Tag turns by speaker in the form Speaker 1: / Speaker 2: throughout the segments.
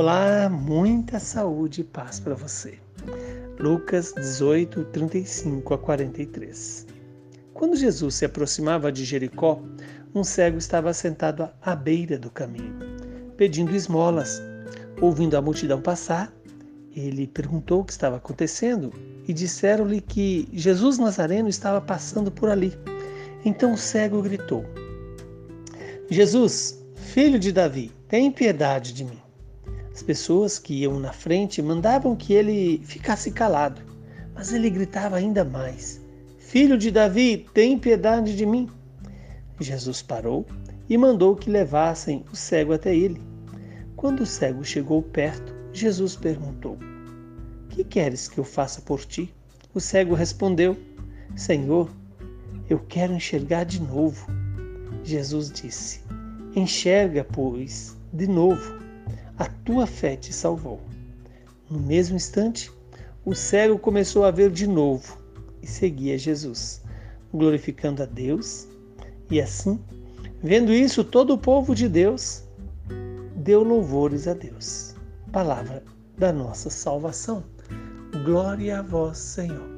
Speaker 1: Olá, muita saúde e paz para você. Lucas 18, 35 a 43. Quando Jesus se aproximava de Jericó, um cego estava sentado à beira do caminho, pedindo esmolas. Ouvindo a multidão passar, ele perguntou o que estava acontecendo e disseram-lhe que Jesus Nazareno estava passando por ali. Então o cego gritou: Jesus, filho de Davi, tem piedade de mim. As pessoas que iam na frente mandavam que ele ficasse calado, mas ele gritava ainda mais: Filho de Davi, tem piedade de mim. Jesus parou e mandou que levassem o cego até ele. Quando o cego chegou perto, Jesus perguntou: Que queres que eu faça por ti? O cego respondeu: Senhor, eu quero enxergar de novo. Jesus disse: Enxerga, pois, de novo a tua fé te salvou. No mesmo instante, o cego começou a ver de novo e seguia Jesus, glorificando a Deus. E assim, vendo isso, todo o povo de Deus deu louvores a Deus. Palavra da nossa salvação. Glória a vós, Senhor.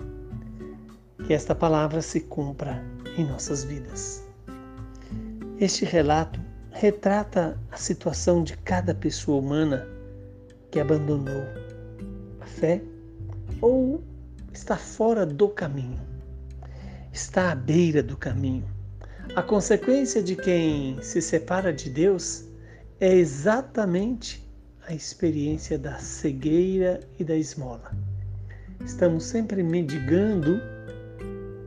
Speaker 1: Que esta palavra se cumpra em nossas vidas. Este relato retrata a situação de cada pessoa humana que abandonou a fé ou está fora do caminho, está à beira do caminho. A consequência de quem se separa de Deus é exatamente a experiência da cegueira e da esmola. Estamos sempre mendigando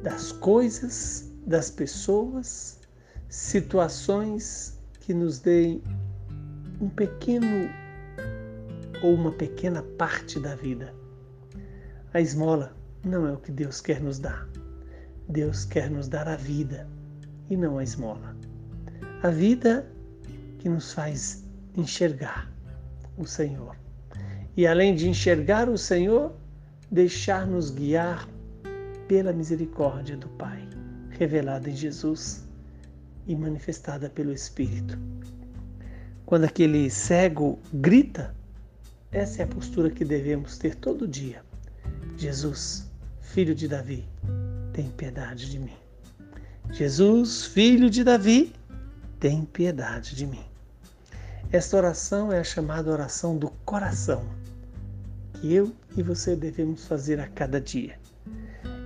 Speaker 1: das coisas, das pessoas, situações que nos deem um pequeno ou uma pequena parte da vida. A esmola não é o que Deus quer nos dar. Deus quer nos dar a vida e não a esmola. A vida que nos faz enxergar o Senhor. E além de enxergar o Senhor, deixar-nos guiar pela misericórdia do Pai, revelada em Jesus e manifestada pelo Espírito. Quando aquele cego grita, essa é a postura que devemos ter todo dia. Jesus, filho de Davi, tem piedade de mim. Jesus, filho de Davi, tem piedade de mim. Esta oração é a chamada oração do coração, que eu e você devemos fazer a cada dia.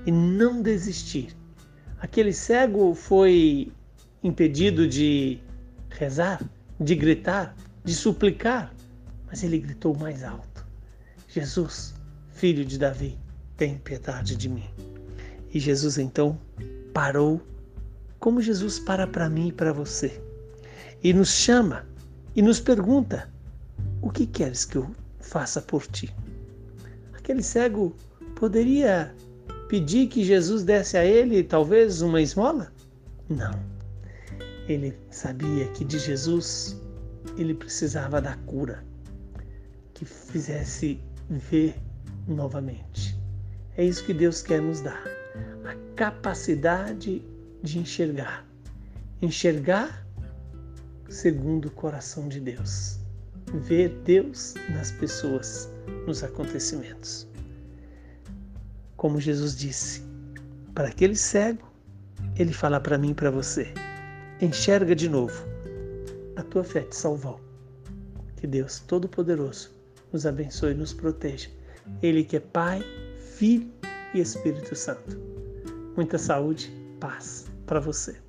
Speaker 1: E não desistir. Aquele cego foi impedido de rezar, de gritar, de suplicar, mas ele gritou mais alto: Jesus, filho de Davi, tem piedade de mim. E Jesus então parou, como Jesus para para mim e para você, e nos chama e nos pergunta: O que queres que eu faça por ti? Aquele cego poderia pedir que Jesus desse a ele talvez uma esmola? Não ele sabia que de Jesus ele precisava da cura que fizesse ver novamente. É isso que Deus quer nos dar, a capacidade de enxergar. Enxergar segundo o coração de Deus. Ver Deus nas pessoas, nos acontecimentos. Como Jesus disse, para aquele cego, ele fala para mim e para você: enxerga de novo. A tua fé te salvou. Que Deus Todo-Poderoso nos abençoe e nos proteja. Ele que é Pai, Filho e Espírito Santo. Muita saúde, paz para você.